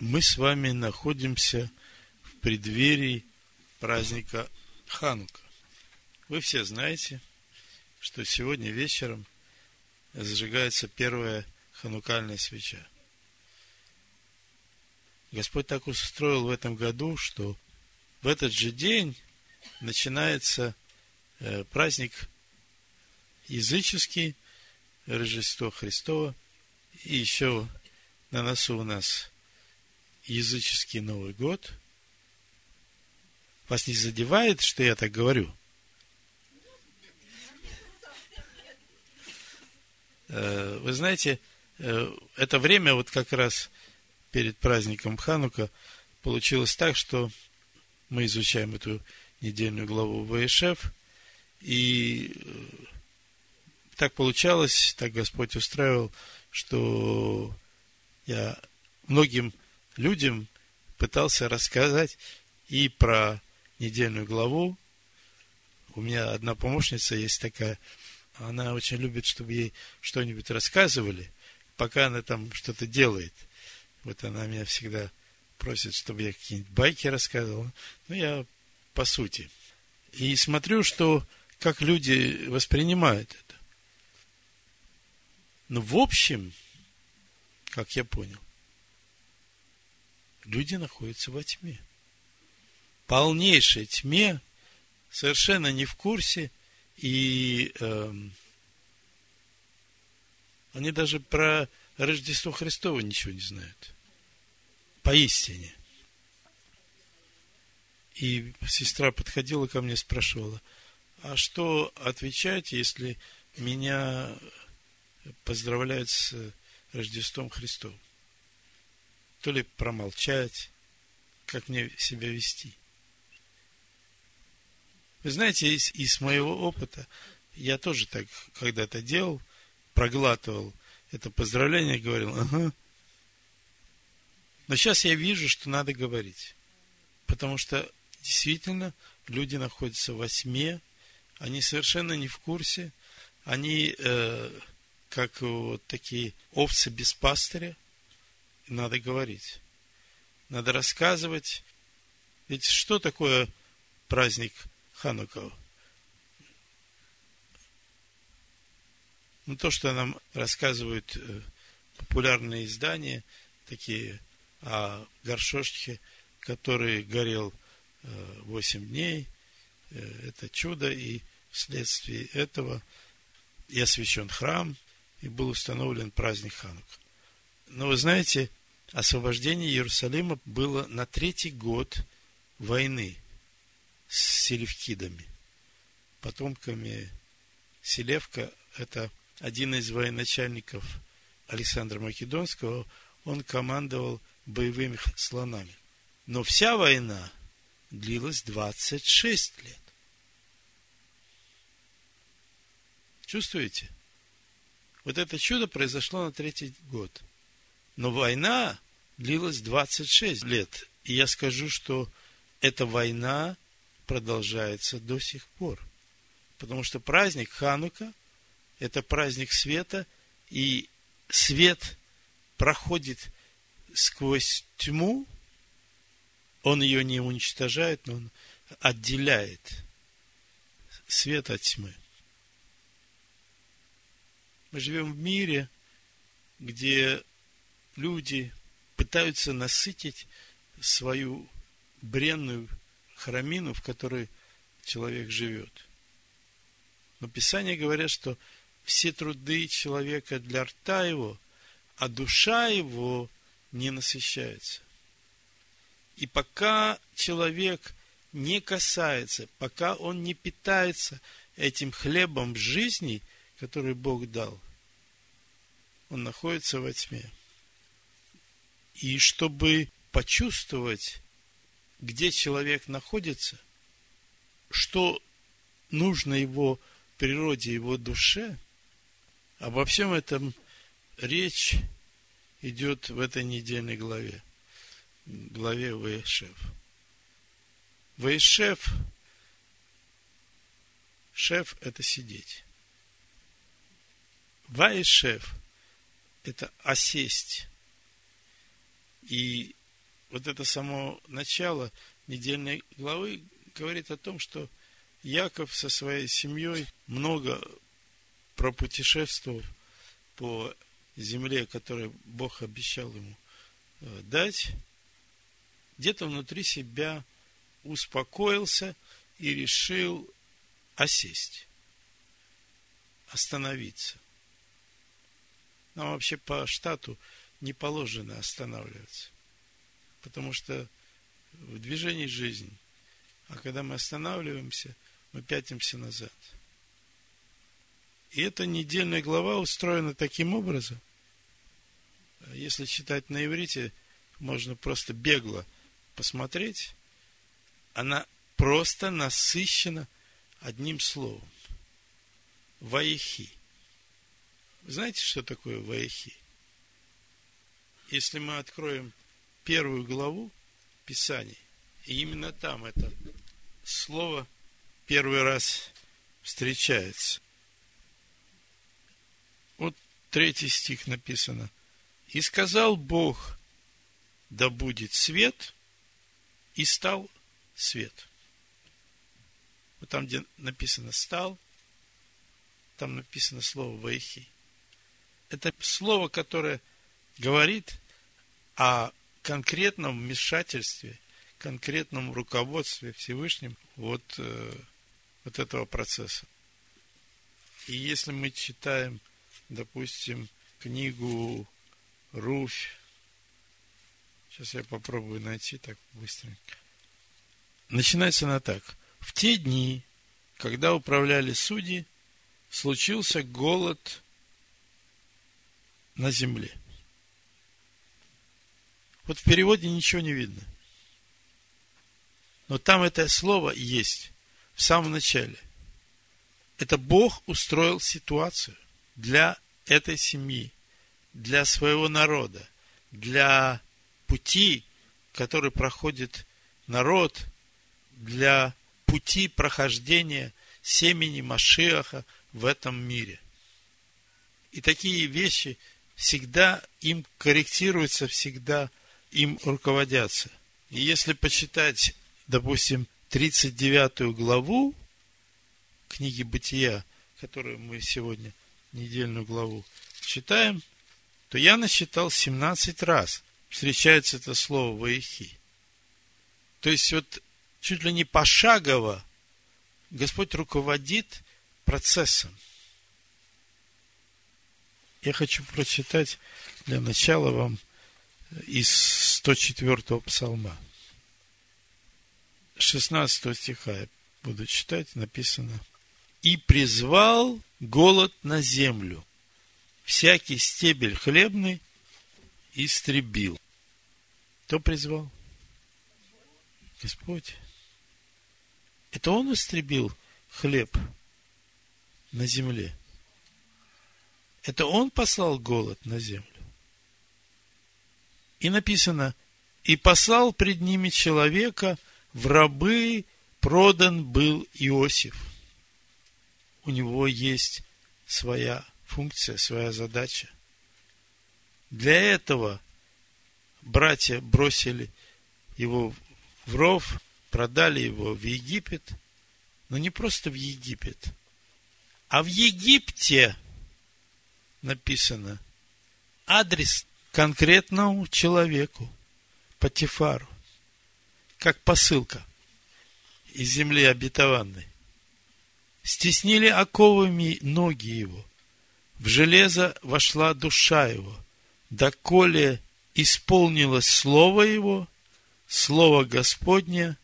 мы с вами находимся в преддверии праздника Ханука. Вы все знаете, что сегодня вечером зажигается первая ханукальная свеча. Господь так устроил в этом году, что в этот же день начинается э, праздник языческий, Рождество Христово, и еще на носу у нас языческий Новый год. Вас не задевает, что я так говорю? Э, вы знаете, э, это время вот как раз перед праздником Ханука получилось так, что мы изучаем эту недельную главу Ваишев, и э, так получалось, так Господь устраивал, что я многим людям пытался рассказать и про недельную главу. У меня одна помощница есть такая, она очень любит, чтобы ей что-нибудь рассказывали, пока она там что-то делает. Вот она меня всегда просит, чтобы я какие-нибудь байки рассказывал. Ну, я по сути. И смотрю, что как люди воспринимают это. Но в общем, как я понял, люди находятся во тьме. Полнейшей тьме, совершенно не в курсе, и э, они даже про Рождество Христово ничего не знают. Поистине. И сестра подходила ко мне, спрашивала, а что отвечать, если меня поздравляют с Рождеством Христовым? То ли промолчать, как мне себя вести. Вы знаете, из, из моего опыта, я тоже так когда-то делал, проглатывал это поздравление, говорил, ага. Но сейчас я вижу, что надо говорить. Потому что действительно люди находятся во тьме, они совершенно не в курсе, они э, как вот такие овцы без пастыря, надо говорить. Надо рассказывать. Ведь что такое праздник Ханука? Ну, то, что нам рассказывают э, популярные издания, такие о горшочке, который горел 8 э, дней, э, это чудо, и вследствие этого и освящен храм, и был установлен праздник Ханука. Но вы знаете, освобождение Иерусалима было на третий год войны с селевкидами, потомками Селевка. Это один из военачальников Александра Македонского. Он командовал боевыми слонами. Но вся война длилась 26 лет. Чувствуете? Вот это чудо произошло на третий год. Но война длилась 26 лет. И я скажу, что эта война продолжается до сих пор. Потому что праздник Ханука – это праздник света, и свет проходит сквозь тьму, он ее не уничтожает, но он отделяет свет от тьмы. Мы живем в мире, где люди пытаются насытить свою бренную храмину, в которой человек живет. Но Писание говорят, что все труды человека для рта его, а душа его не насыщается. И пока человек не касается, пока он не питается этим хлебом жизни, который Бог дал, он находится во тьме. И чтобы почувствовать, где человек находится, что нужно его природе, его душе, обо всем этом речь идет в этой недельной главе, главе Ваешев. Ваешев, шеф – это сидеть. Ваешев – это осесть. И вот это само начало недельной главы говорит о том, что Яков со своей семьей много пропутешествовал по земле, которую Бог обещал ему э, дать, где-то внутри себя успокоился и решил осесть, остановиться. Нам вообще по штату не положено останавливаться, потому что в движении жизни, а когда мы останавливаемся, мы пятимся назад. И эта недельная глава устроена таким образом, если читать на иврите, можно просто бегло посмотреть, она просто насыщена одним словом. Ваихи. Знаете, что такое Ваихи? Если мы откроем первую главу Писаний, и именно там это слово первый раз встречается. Вот третий стих написано. И сказал Бог, да будет свет, и стал свет. Вот там, где написано «стал», там написано слово «вайхи». Это слово, которое говорит о конкретном вмешательстве, конкретном руководстве Всевышним вот, э, вот этого процесса. И если мы читаем, допустим, книгу Руфь, сейчас я попробую найти так быстренько. Начинается она так. В те дни, когда управляли судьи, случился голод на земле. Вот в переводе ничего не видно. Но там это слово есть в самом начале. Это Бог устроил ситуацию для этой семьи, для своего народа, для пути, который проходит народ, для пути прохождения семени Машиаха в этом мире. И такие вещи всегда им корректируются, всегда им руководятся. И если почитать, допустим, 39 главу книги Бытия, которую мы сегодня, недельную главу, читаем, то я насчитал 17 раз встречается это слово «воихи». То есть вот чуть ли не пошагово Господь руководит процессом. Я хочу прочитать для начала вам из 104 псалма. 16 стиха я буду читать, написано. «И призвал голод на землю, всякий стебель хлебный истребил». Кто призвал? Господь. Это Он истребил хлеб на земле. Это Он послал голод на землю. И написано, и послал пред ними человека, в рабы продан был Иосиф. У него есть своя функция, своя задача. Для этого братья бросили его в ров, продали его в Египет, но не просто в Египет, а в Египте написано адрес конкретному человеку, Патифару, как посылка из земли обетованной. Стеснили оковами ноги его, в железо вошла душа его, доколе исполнилось слово его, слово Господне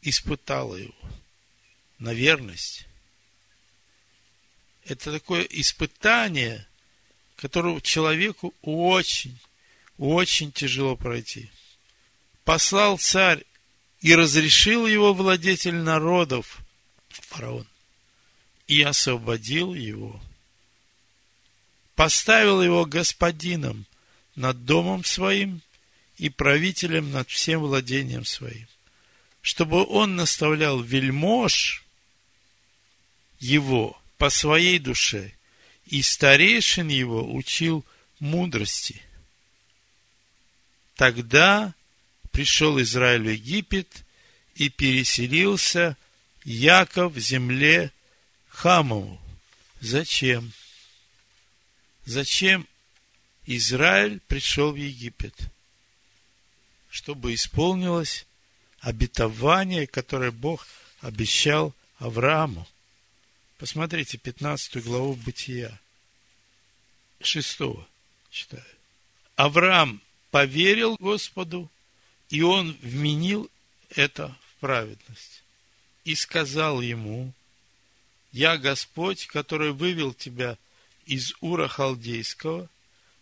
испытало его на верность. Это такое испытание, которое человеку очень, очень тяжело пройти. Послал царь и разрешил его владетель народов, фараон, и освободил его. Поставил его господином над домом своим и правителем над всем владением своим чтобы он наставлял вельмож его по своей душе, и старейшин его учил мудрости. Тогда пришел Израиль в Египет и переселился Яков в земле Хамову. Зачем? Зачем Израиль пришел в Египет? Чтобы исполнилось обетование, которое Бог обещал Аврааму. Посмотрите 15 главу Бытия. Шестого читаю. Авраам поверил Господу, и он вменил это в праведность. И сказал ему, я Господь, который вывел тебя из Ура Халдейского,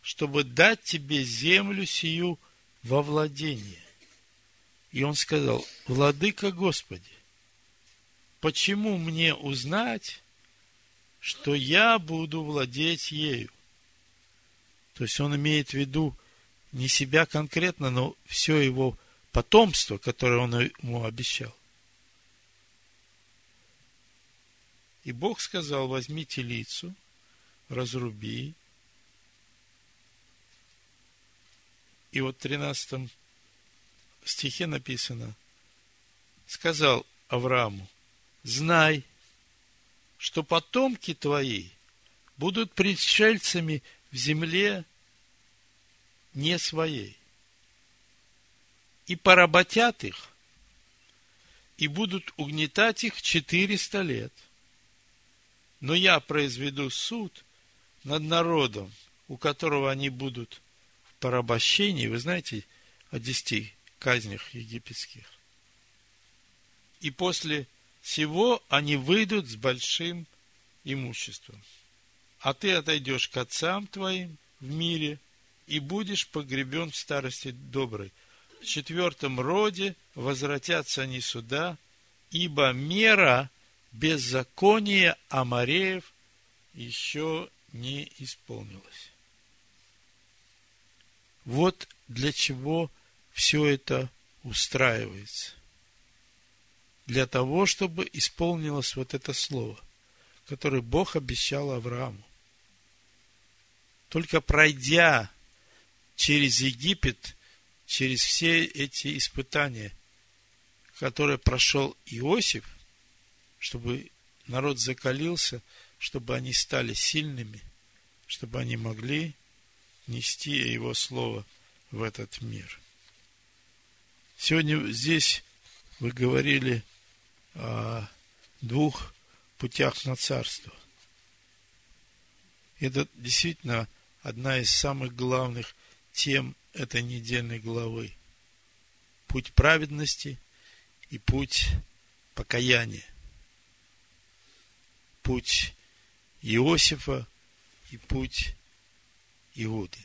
чтобы дать тебе землю сию во владение. И он сказал, Владыка Господи, почему мне узнать, что я буду владеть ею? То есть он имеет в виду не себя конкретно, но все его потомство, которое он ему обещал. И Бог сказал, возьмите лицу, разруби. И вот в 13 стихе написано, сказал Аврааму, знай, что потомки твои будут пришельцами в земле не своей. И поработят их, и будут угнетать их четыреста лет. Но я произведу суд над народом, у которого они будут в порабощении. Вы знаете о десяти казнях египетских. И после всего они выйдут с большим имуществом. А ты отойдешь к отцам твоим в мире и будешь погребен в старости доброй. В четвертом роде возвратятся они сюда, ибо мера беззакония Амареев еще не исполнилось. Вот для чего все это устраивается. Для того, чтобы исполнилось вот это слово, которое Бог обещал Аврааму. Только пройдя через Египет, через все эти испытания, которые прошел Иосиф, чтобы народ закалился, чтобы они стали сильными, чтобы они могли нести его слово в этот мир. Сегодня здесь вы говорили двух путях на царство. Это действительно одна из самых главных тем этой недельной главы. Путь праведности и путь покаяния путь Иосифа и путь Иуды.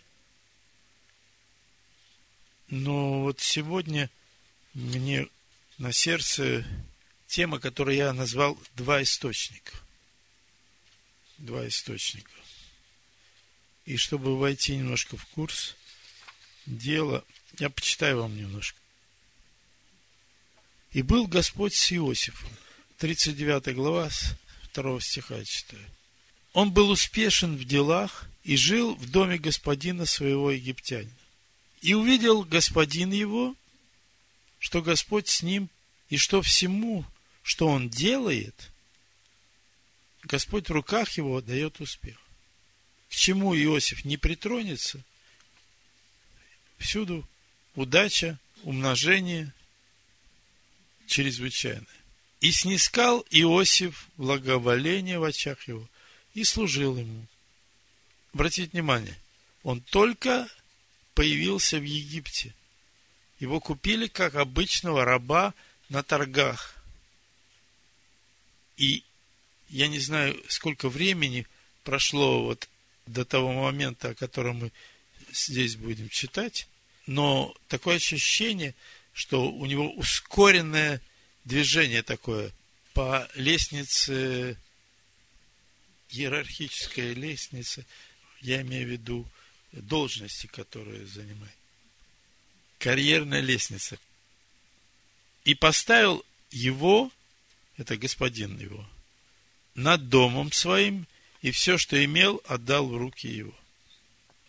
Но вот сегодня мне на сердце тема, которую я назвал «Два источника». Два источника. И чтобы войти немножко в курс дела, я почитаю вам немножко. «И был Господь с Иосифом». 39 глава, второго стиха я читаю. Он был успешен в делах и жил в доме господина своего египтянина. И увидел господин его, что Господь с ним, и что всему, что он делает, Господь в руках его дает успех. К чему Иосиф не притронется, всюду удача, умножение чрезвычайное. И снискал Иосиф благоволение в очах его и служил ему. Обратите внимание, он только появился в Египте. Его купили как обычного раба на торгах. И я не знаю, сколько времени прошло вот до того момента, о котором мы здесь будем читать, но такое ощущение, что у него ускоренное движение такое по лестнице, иерархическая лестница, я имею в виду должности, которые занимает. Карьерная лестница. И поставил его, это господин его, над домом своим, и все, что имел, отдал в руки его.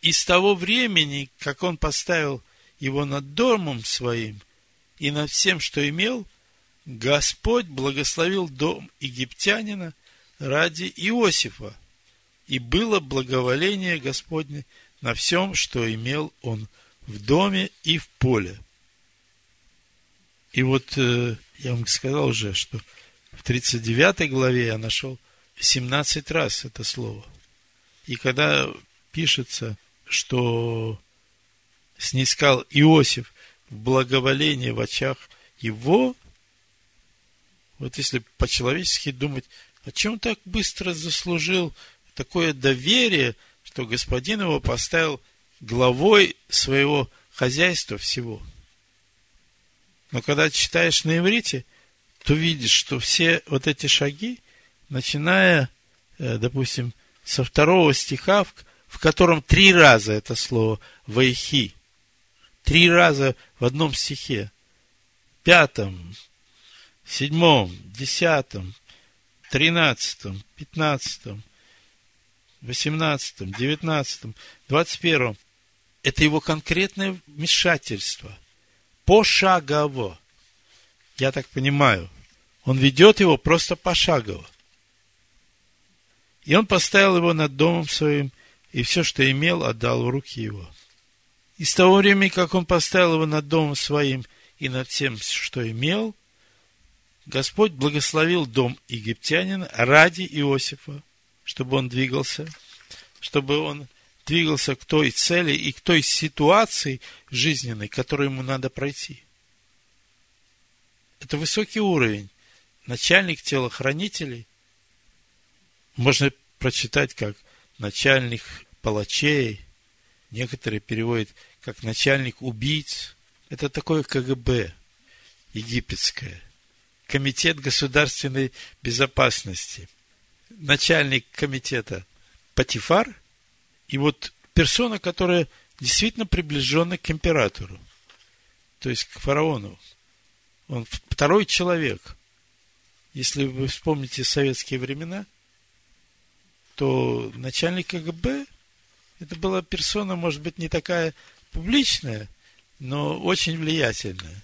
И с того времени, как он поставил его над домом своим – и над всем, что имел, Господь благословил дом египтянина ради Иосифа, и было благоволение Господне на всем, что имел он в доме и в поле. И вот э, я вам сказал уже, что в 39 главе я нашел 17 раз это слово. И когда пишется, что снискал Иосиф в благоволение в очах его, вот если по-человечески думать, о чем так быстро заслужил такое доверие, что господин его поставил главой своего хозяйства всего. Но когда читаешь на иврите, то видишь, что все вот эти шаги, начиная, э, допустим, со второго стиха, в котором три раза это слово «вайхи», три раза в одном стихе, пятом, седьмом, десятом, тринадцатом, пятнадцатом, восемнадцатом, девятнадцатом, двадцать первом. Это его конкретное вмешательство. Пошагово. Я так понимаю. Он ведет его просто пошагово. И он поставил его над домом своим, и все, что имел, отдал в руки его. И с того времени, как он поставил его над домом своим и над всем, что имел, Господь благословил дом египтянина ради Иосифа, чтобы он двигался, чтобы он двигался к той цели и к той ситуации жизненной, которую ему надо пройти. Это высокий уровень. Начальник телохранителей можно прочитать как начальник палачей, некоторые переводят как начальник убийц. Это такое КГБ египетское. Комитет государственной безопасности. Начальник комитета Патифар. И вот персона, которая действительно приближена к императору. То есть к фараону. Он второй человек. Если вы вспомните советские времена, то начальник КГБ это была персона, может быть, не такая публичная, но очень влиятельная.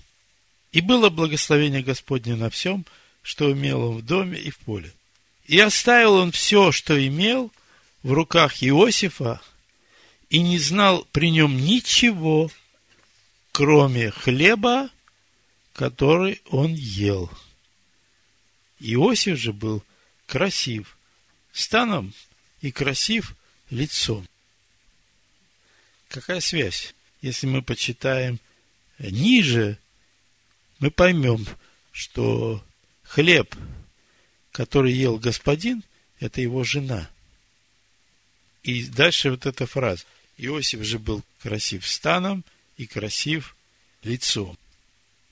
И было благословение Господне на всем, что имел он в доме и в поле. И оставил он все, что имел, в руках Иосифа, и не знал при нем ничего, кроме хлеба, который он ел. Иосиф же был красив станом и красив лицом. Какая связь? Если мы почитаем ниже, мы поймем, что хлеб, который ел господин, это его жена. И дальше вот эта фраза. Иосиф же был красив станом и красив лицом.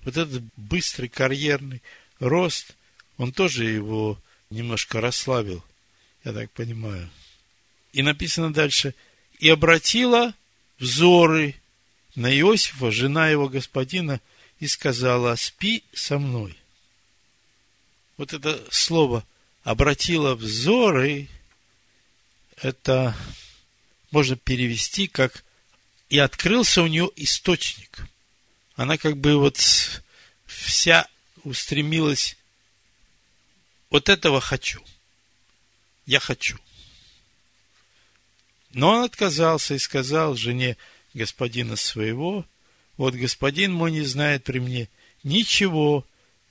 Вот этот быстрый карьерный рост, он тоже его немножко расслабил, я так понимаю. И написано дальше, и обратила взоры на Иосифа, жена его господина, и сказала, спи со мной. Вот это слово обратила взоры, это можно перевести как и открылся у нее источник. Она как бы вот вся устремилась, вот этого хочу. Я хочу. Но он отказался и сказал жене господина своего, вот господин мой не знает при мне ничего,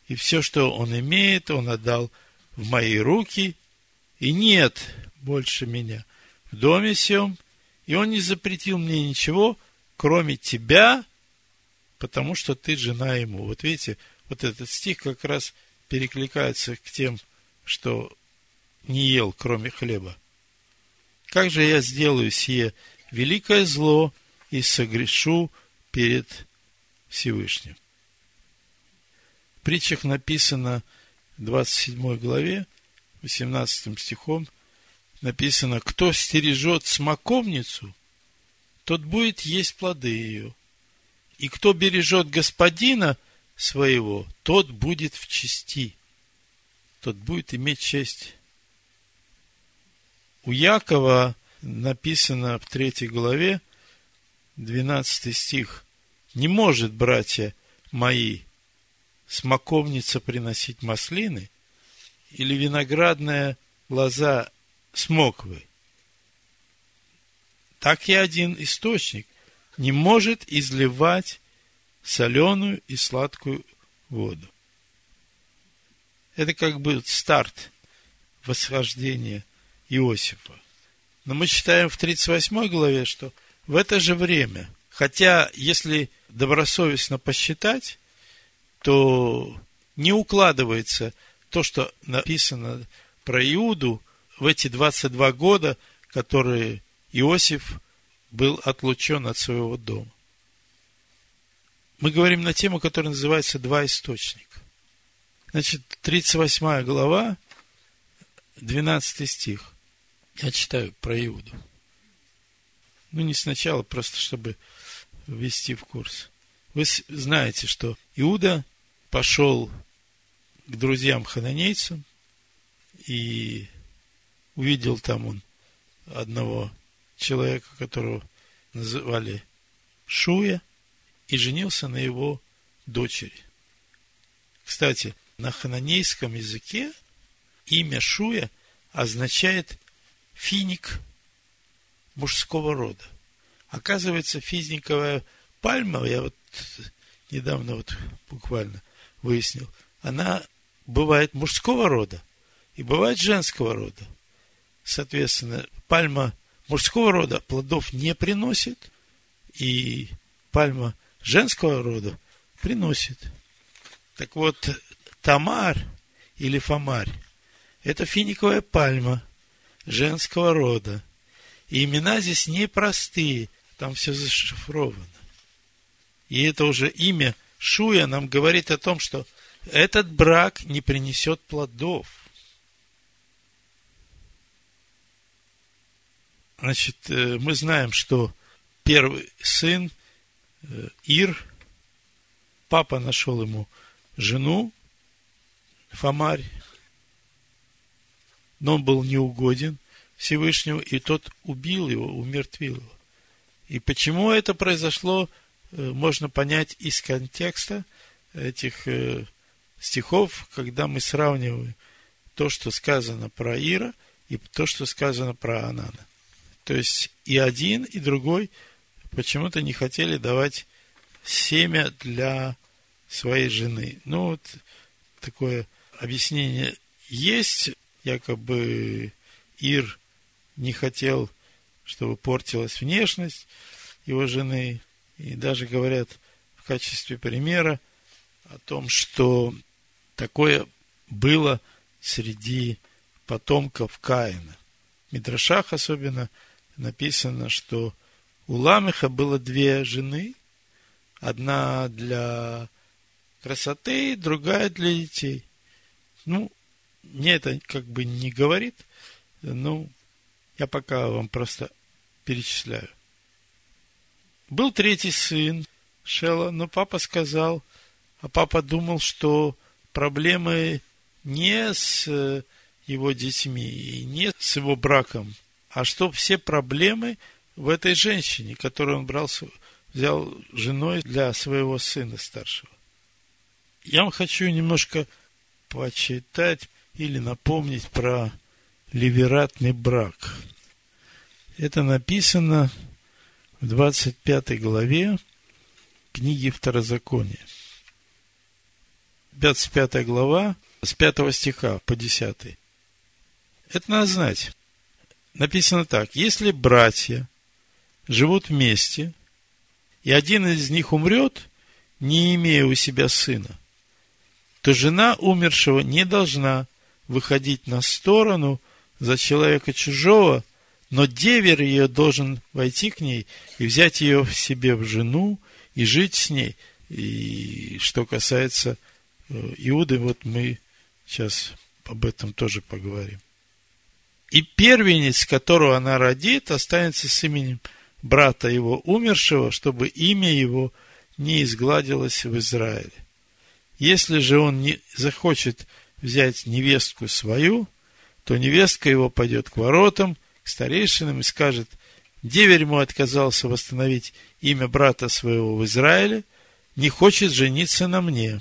и все, что он имеет, он отдал в мои руки, и нет больше меня в доме сем, и он не запретил мне ничего, кроме тебя, потому что ты жена ему. Вот видите, вот этот стих как раз перекликается к тем, что не ел, кроме хлеба. Как же я сделаю сие великое зло и согрешу перед Всевышним? В притчах написано в 27 главе, 18 стихом, написано, кто стережет смоковницу, тот будет есть плоды ее. И кто бережет господина своего, тот будет в чести, тот будет иметь честь у Якова написано в третьей главе, 12 стих, «Не может, братья мои, смоковница приносить маслины или виноградная лоза смоквы. Так и один источник не может изливать соленую и сладкую воду. Это как бы старт восхождения Иосифа. Но мы читаем в 38 главе, что в это же время, хотя если добросовестно посчитать, то не укладывается то, что написано про Иуду в эти 22 года, которые Иосиф был отлучен от своего дома. Мы говорим на тему, которая называется «Два источника». Значит, 38 глава, 12 стих. Я читаю про Иуду. Ну, не сначала, просто чтобы ввести в курс. Вы знаете, что Иуда пошел к друзьям-хананейцам и увидел там он одного человека, которого называли Шуя, и женился на его дочери. Кстати, на хананейском языке имя Шуя означает финик мужского рода. Оказывается, физниковая пальма, я вот недавно вот буквально выяснил, она бывает мужского рода и бывает женского рода. Соответственно, пальма мужского рода плодов не приносит, и пальма женского рода приносит. Так вот, Тамар или Фомарь – это финиковая пальма женского рода. И имена здесь непростые, там все зашифровано. И это уже имя Шуя нам говорит о том, что этот брак не принесет плодов. Значит, э, мы знаем, что первый сын э, Ир, папа нашел ему жену, Фомарь, но он был неугоден Всевышнему, и тот убил его, умертвил его. И почему это произошло, э, можно понять из контекста этих стихов, когда мы сравниваем то, что сказано про Ира, и то, что сказано про Анана. То есть и один, и другой почему-то не хотели давать семя для своей жены. Ну, вот такое объяснение есть. Якобы Ир не хотел, чтобы портилась внешность его жены. И даже говорят в качестве примера о том, что такое было среди потомков Каина. Мидрашах особенно написано, что у Ламеха было две жены, одна для красоты, другая для детей. Ну, мне это как бы не говорит, ну, я пока вам просто перечисляю. Был третий сын Шела, но папа сказал, а папа думал, что проблемы не с э, его детьми и не с его браком, а что все проблемы в этой женщине, которую он брал, взял женой для своего сына старшего. Я вам хочу немножко почитать или напомнить про ливератный брак. Это написано в 25 главе книги Второзакония. 25 глава, с 5 стиха по 10. Это надо знать. Написано так. Если братья живут вместе, и один из них умрет, не имея у себя сына, то жена умершего не должна выходить на сторону за человека чужого, но девер ее должен войти к ней и взять ее в себе в жену и жить с ней. И что касается Иуды, вот мы сейчас об этом тоже поговорим. И первенец, которого она родит, останется с именем брата его умершего, чтобы имя его не изгладилось в Израиле. Если же он не захочет взять невестку свою, то невестка его пойдет к воротам, к старейшинам и скажет, деверь мой отказался восстановить имя брата своего в Израиле, не хочет жениться на мне.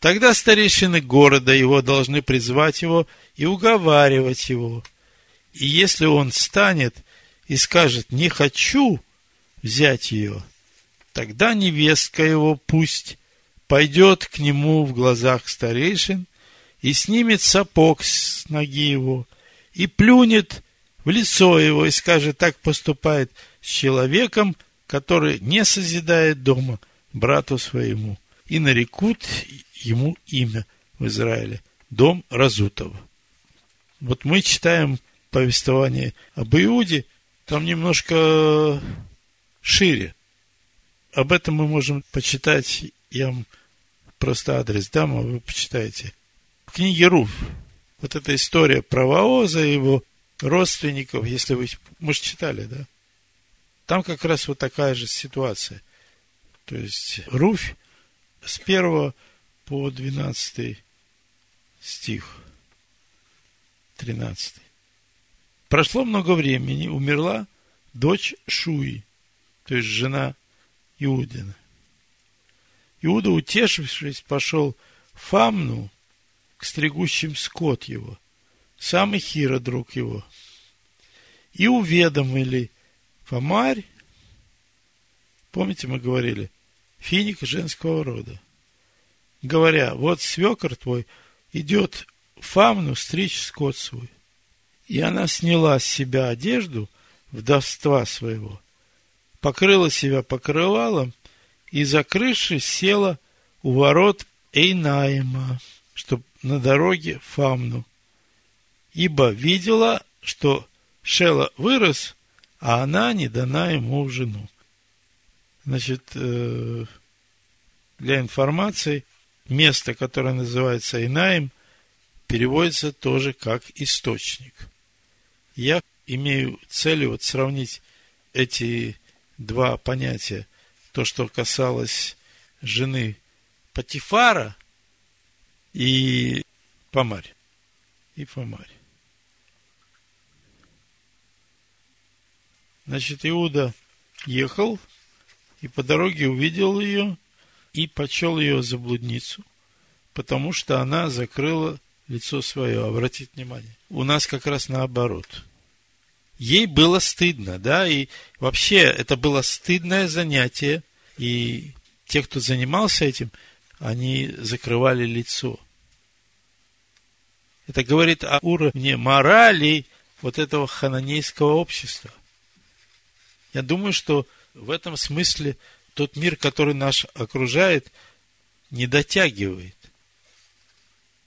Тогда старейшины города его должны призвать его и уговаривать его. И если он станет и скажет «не хочу взять ее», тогда невестка его пусть пойдет к нему в глазах старейшин и снимет сапог с ноги его и плюнет в лицо его и скажет, так поступает с человеком, который не созидает дома брату своему. И нарекут ему имя в Израиле. Дом Разутова. Вот мы читаем повествование об Иуде, там немножко шире. Об этом мы можем почитать, я вам просто адрес дам, а вы почитаете. В книге Руф. Вот эта история про Ваоза и его родственников, если вы, мы же читали, да? Там как раз вот такая же ситуация. То есть Руфь с первого по 12 стих. 13. Прошло много времени, умерла дочь Шуи, то есть жена Иудина. Иуда, утешившись, пошел в Фамну к стригущим скот его, сам Ихира, друг его. И уведомили Фомарь, помните, мы говорили, финик женского рода говоря, вот свекор твой идет в Фамну стричь скот свой. И она сняла с себя одежду вдовства своего, покрыла себя покрывалом и, закрывшись, села у ворот Эйнаима, чтоб на дороге Фамну. Ибо видела, что Шела вырос, а она не дана ему в жену. Значит, э, для информации, место, которое называется Инаем, переводится тоже как источник. Я имею целью вот сравнить эти два понятия. То, что касалось жены Патифара и Помарь. И Помарь. Значит, Иуда ехал и по дороге увидел ее и почел ее за блудницу, потому что она закрыла лицо свое. Обратите внимание. У нас как раз наоборот. Ей было стыдно, да, и вообще это было стыдное занятие, и те, кто занимался этим, они закрывали лицо. Это говорит о уровне морали вот этого хананейского общества. Я думаю, что в этом смысле тот мир, который нас окружает, не дотягивает.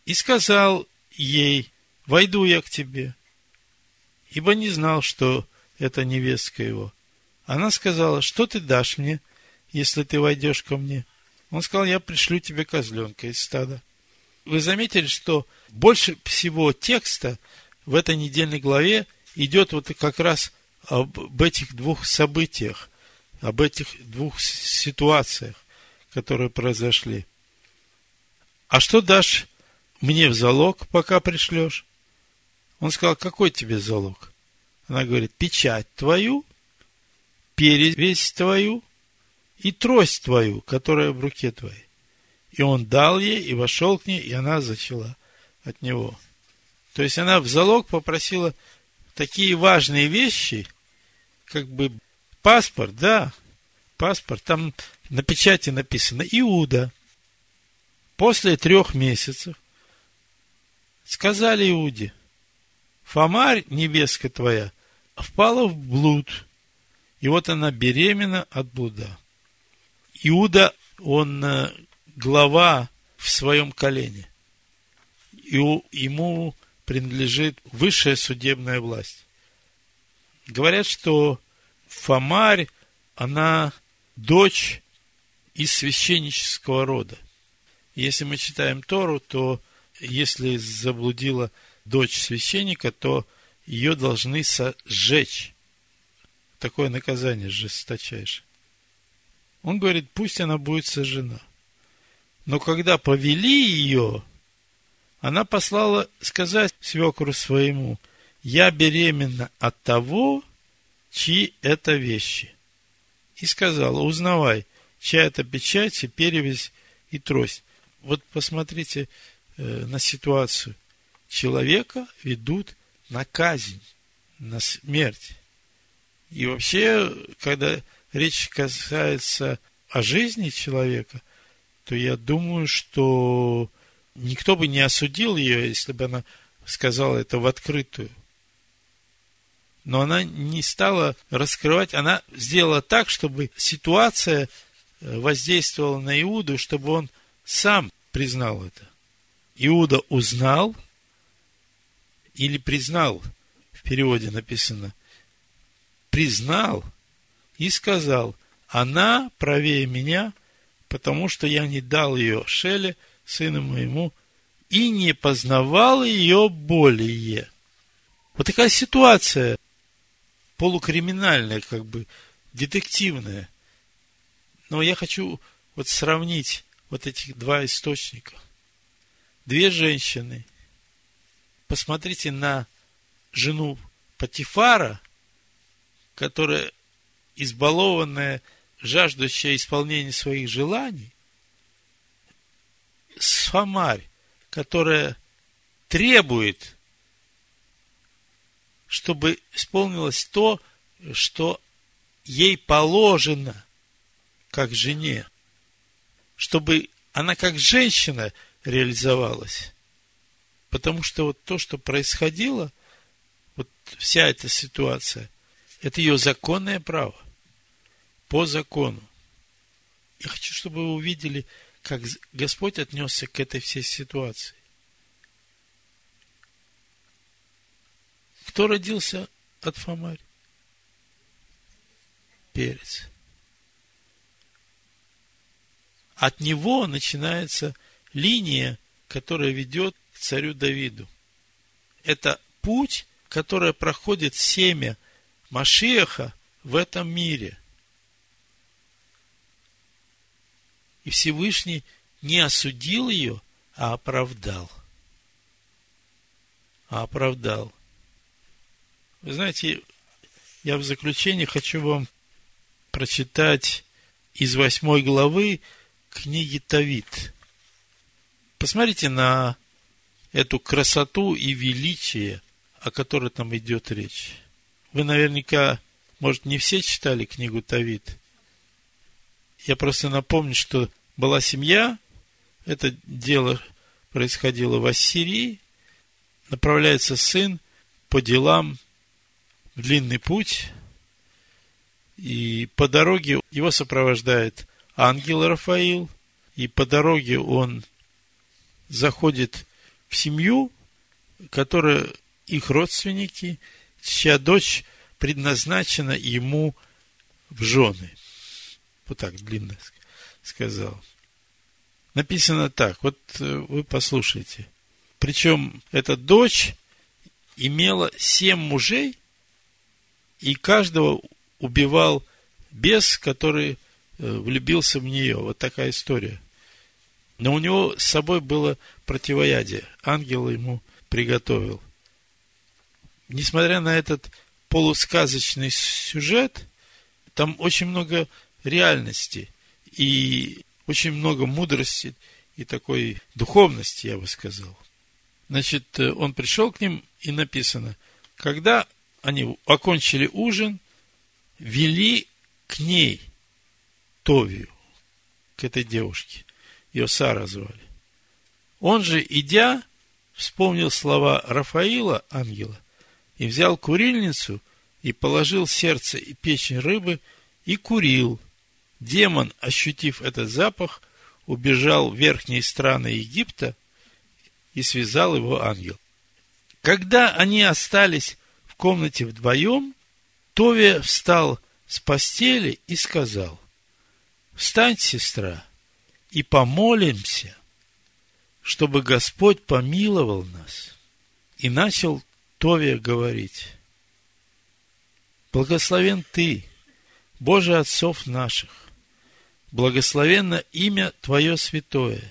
И сказал ей, войду я к тебе, ибо не знал, что это невестка его. Она сказала, что ты дашь мне, если ты войдешь ко мне? Он сказал, я пришлю тебе козленка из стада. Вы заметили, что больше всего текста в этой недельной главе идет вот как раз об этих двух событиях – об этих двух ситуациях, которые произошли. А что дашь мне в залог, пока пришлешь? Он сказал, какой тебе залог? Она говорит, печать твою, перевесь твою и трость твою, которая в руке твоей. И он дал ей, и вошел к ней, и она зачала от него. То есть она в залог попросила такие важные вещи, как бы Паспорт, да, паспорт. Там на печати написано Иуда. После трех месяцев сказали Иуде, Фомарь, невестка твоя, впала в блуд. И вот она беременна от блуда. Иуда, он э, глава в своем колене. И ему принадлежит высшая судебная власть. Говорят, что Фомарь, она дочь из священнического рода. Если мы читаем Тору, то если заблудила дочь священника, то ее должны сожечь. Такое наказание жесточайшее. Он говорит, пусть она будет сожжена. Но когда повели ее, она послала сказать свекру своему, я беременна от того, чьи это вещи. И сказала, узнавай, чья это печать и перевязь и трость. вот посмотрите на ситуацию. Человека ведут на казнь, на смерть. И вообще, когда речь касается о жизни человека, то я думаю, что никто бы не осудил ее, если бы она сказала это в открытую. Но она не стала раскрывать, она сделала так, чтобы ситуация э, воздействовала на Иуду, чтобы он сам признал это. Иуда узнал или признал, в переводе написано, признал и сказал, она правее меня, потому что я не дал ее Шеле, сыну моему, и не познавал ее более. Вот такая ситуация полукриминальная, как бы детективная. Но я хочу вот сравнить вот этих два источника. Две женщины. Посмотрите на жену Патифара, которая избалованная, жаждущая исполнения своих желаний, Сфамарь, которая требует, чтобы исполнилось то, что ей положено, как жене, чтобы она как женщина реализовалась. Потому что вот то, что происходило, вот вся эта ситуация, это ее законное право. По закону. Я хочу, чтобы вы увидели, как Господь отнесся к этой всей ситуации. Кто родился от Фомарь? Перец. От него начинается линия, которая ведет к царю Давиду. Это путь, который проходит семя Машеха в этом мире – И Всевышний не осудил ее, а оправдал. А оправдал. Вы знаете, я в заключение хочу вам прочитать из восьмой главы книги Тавит. Посмотрите на эту красоту и величие, о которой там идет речь. Вы наверняка, может, не все читали книгу Тавит. Я просто напомню, что была семья, это дело происходило в Ассирии, направляется сын по делам в длинный путь, и по дороге его сопровождает ангел Рафаил, и по дороге он заходит в семью, которая их родственники, чья дочь предназначена ему в жены. Вот так длинно сказал. Написано так, вот э, вы послушайте. Причем эта дочь имела семь мужей, и каждого убивал бес, который э, влюбился в нее. Вот такая история. Но у него с собой было противоядие. Ангел ему приготовил. Несмотря на этот полусказочный сюжет, там очень много реальности и очень много мудрости и такой духовности, я бы сказал. Значит, э, он пришел к ним, и написано, когда они окончили ужин, вели к ней Товию, к этой девушке. Ее Сара звали. Он же, идя, вспомнил слова Рафаила, ангела, и взял курильницу, и положил сердце и печень рыбы, и курил – Демон, ощутив этот запах, убежал в верхние страны Египта и связал его ангел. Когда они остались в комнате вдвоем, Товия встал с постели и сказал, «Встань, сестра, и помолимся, чтобы Господь помиловал нас». И начал Товия говорить, «Благословен ты, Боже отцов наших, Благословенно имя Твое святое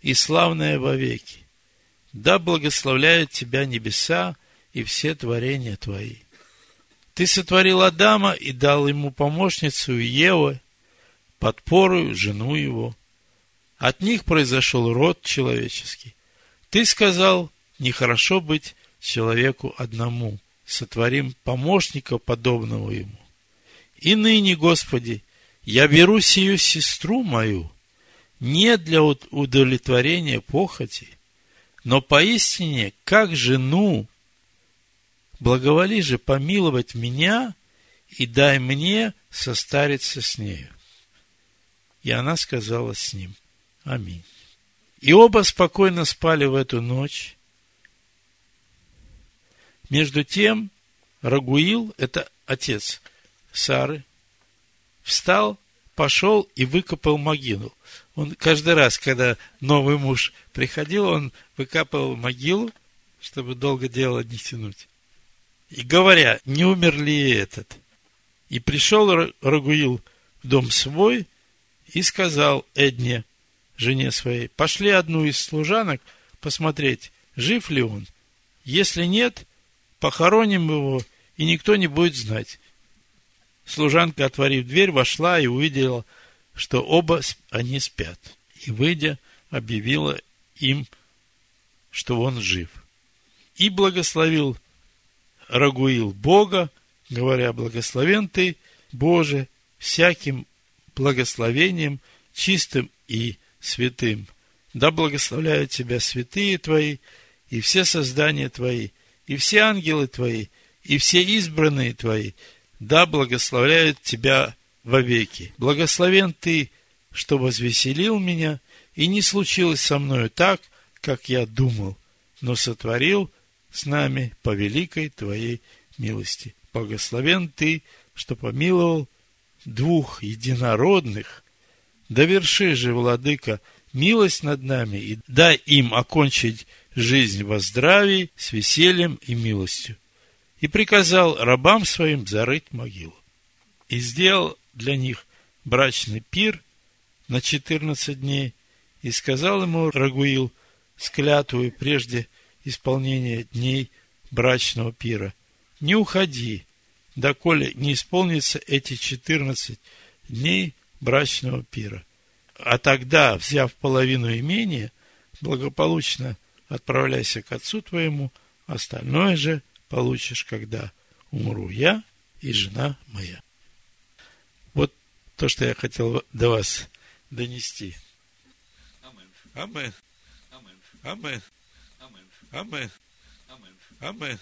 и славное вовеки. Да благословляют Тебя небеса и все творения Твои. Ты сотворил Адама и дал ему помощницу Еву, подпору жену его. От них произошел род человеческий. Ты сказал, нехорошо быть человеку одному. Сотворим помощника, подобного ему. И ныне, Господи, я беру сию сестру мою не для удовлетворения похоти, но поистине, как жену, благоволи же помиловать меня и дай мне состариться с нею. И она сказала с ним, аминь. И оба спокойно спали в эту ночь. Между тем, Рагуил, это отец Сары, встал, пошел и выкопал могилу. Он каждый раз, когда новый муж приходил, он выкапывал могилу, чтобы долго дело не тянуть. И говоря, не умер ли этот? И пришел Рагуил в дом свой и сказал Эдне, жене своей, пошли одну из служанок посмотреть, жив ли он. Если нет, похороним его, и никто не будет знать. Служанка, отворив дверь, вошла и увидела, что оба они спят. И, выйдя, объявила им, что он жив. И благословил Рагуил Бога, говоря, благословен ты, Боже, всяким благословением, чистым и святым. Да благословляют тебя святые твои, и все создания твои, и все ангелы твои, и все избранные твои, да благословляют тебя вовеки. Благословен ты, что возвеселил меня, и не случилось со мною так, как я думал, но сотворил с нами по великой твоей милости. Благословен ты, что помиловал двух единородных, доверши же, владыка, милость над нами и дай им окончить жизнь во здравии, с весельем и милостью. И приказал рабам своим зарыть могилу. И сделал для них брачный пир на четырнадцать дней, и сказал ему Рагуил склятую прежде исполнения дней брачного пира, не уходи, доколе не исполнится эти четырнадцать дней брачного пира. А тогда, взяв половину имения, благополучно отправляйся к отцу твоему, остальное же получишь, когда умру я и жена моя. Вот то, что я хотел до вас донести. Амин. Амин. Амин. Амин. Амин. Амин.